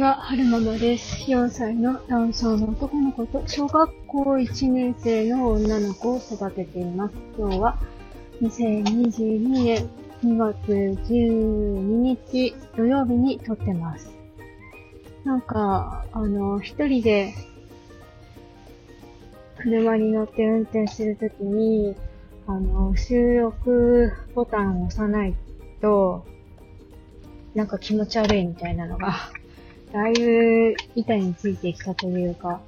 は、はるままです。4歳の男性の男の子と小学校1年生の女の子を育てています。今日は2022年2月12日土曜日に撮ってます。なんか、あの、一人で車に乗って運転するときに、あの、収録ボタンを押さないと、なんか気持ち悪いみたいなのが、だいぶ板についてきたというか、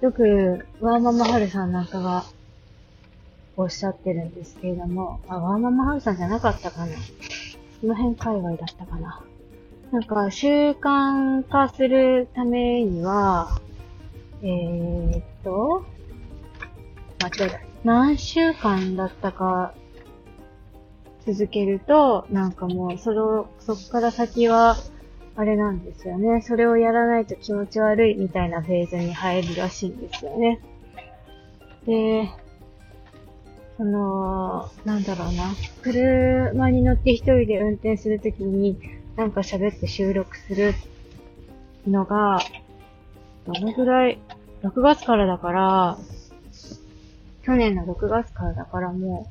よくワーママハルさんなんかがおっしゃってるんですけれども、あ、ワーママハルさんじゃなかったかなその辺界隈だったかななんか習慣化するためには、えー、っと、間違えた。何週間だったか続けると、なんかもう、その、そっから先は、あれなんですよね。それをやらないと気持ち悪いみたいなフェーズに入るらしいんですよね。で、その、なんだろうな。車に乗って一人で運転するときに、なんか喋って収録するのが、どのぐらい、6月からだから、去年の6月からだからも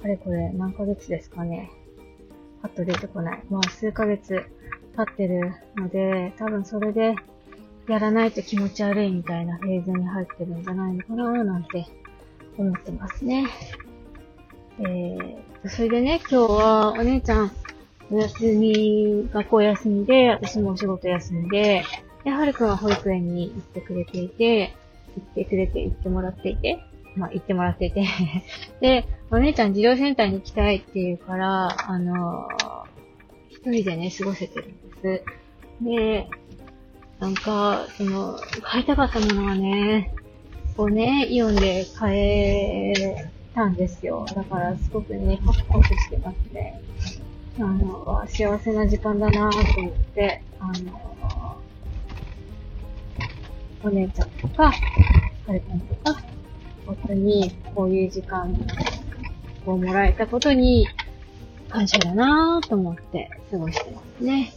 う、あれこれ何ヶ月ですかね。パッと出てこない。まあ数ヶ月経ってるので、多分それでやらないと気持ち悪いみたいなフェーズに入ってるんじゃないのかななんて思ってますね。えー、それでね、今日はお姉ちゃんお休み、学校休みで、私もお仕事休みで、で、はるくんは保育園に行ってくれていて、行ってくれて、行ってもらっていて、まあ、行ってもらっていて で、お姉ちゃん児童センターに行きたいって言うから、あのー一人でね、過ごせてるんです。で、なんか、その、買いたかったものがね、をね、イオンで買えたんですよ。だから、すごくね、ホクホクしてますね。あの、幸せな時間だなぁと思って、あの、お姉ちゃんとか、はるくんとか、夫にこういう時間をもらえたことに感謝だなぁと思って過ごしてますね。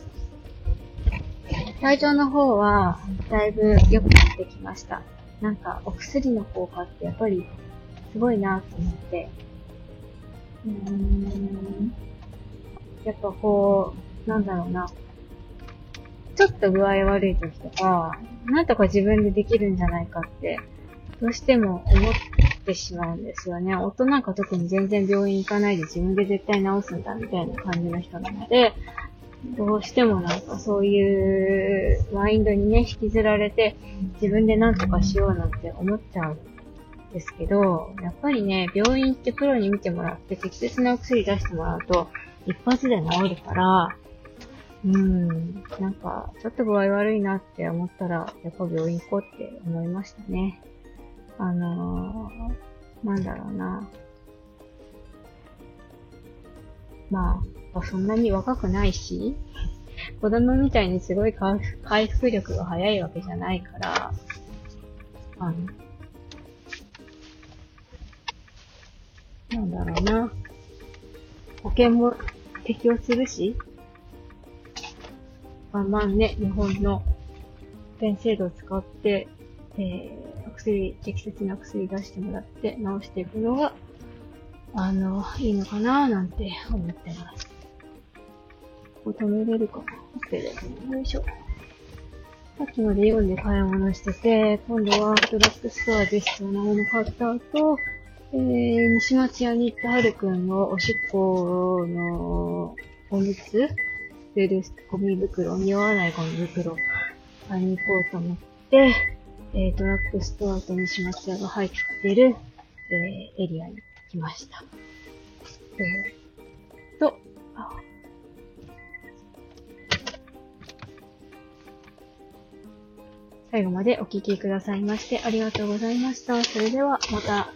体調の方はだいぶ良くなってきました。なんかお薬の効果ってやっぱりすごいなと思って。うーん。やっぱこう、なんだろうな。ちょっと具合悪い時とか、なんとか自分でできるんじゃないかって、どうしても思ってしまうんですよね。夫なんか特に全然病院行かないで自分で絶対治すんだみたいな感じの人なので、どうしてもなんかそういうマインドにね、引きずられて、自分で何とかしようなんて思っちゃうんですけど、やっぱりね、病院行ってプロに見てもらって適切なお薬出してもらうと、一発で治るから、うん、なんか、ちょっと具合悪いなって思ったら、やっぱ病院行こうって思いましたね。あのー、なんだろうな。まあ、そんなに若くないし、子供みたいにすごい回復力が早いわけじゃないから、あの、なんだろうな。保険も適用するし、まあまあね、日本の保険制度を使って、えー、薬、適切な薬出してもらって治していくのが、あの、いいのかななんて思ってます。ここ止めれるかな手で。よいしょ。さっきまでイオンで買い物してて、今度はドラッグストアで必要なもの買った後、えー、西松屋に行ったはるくんのおしっこのおむつ捨てるゴミ袋、匂わないゴミ袋買いに行こうと思って、えー、ドラッグストアと西松屋が入ってる、えー、エリアに来ました。えー、と、あ最後までお聴きくださいましてありがとうございました。それではまた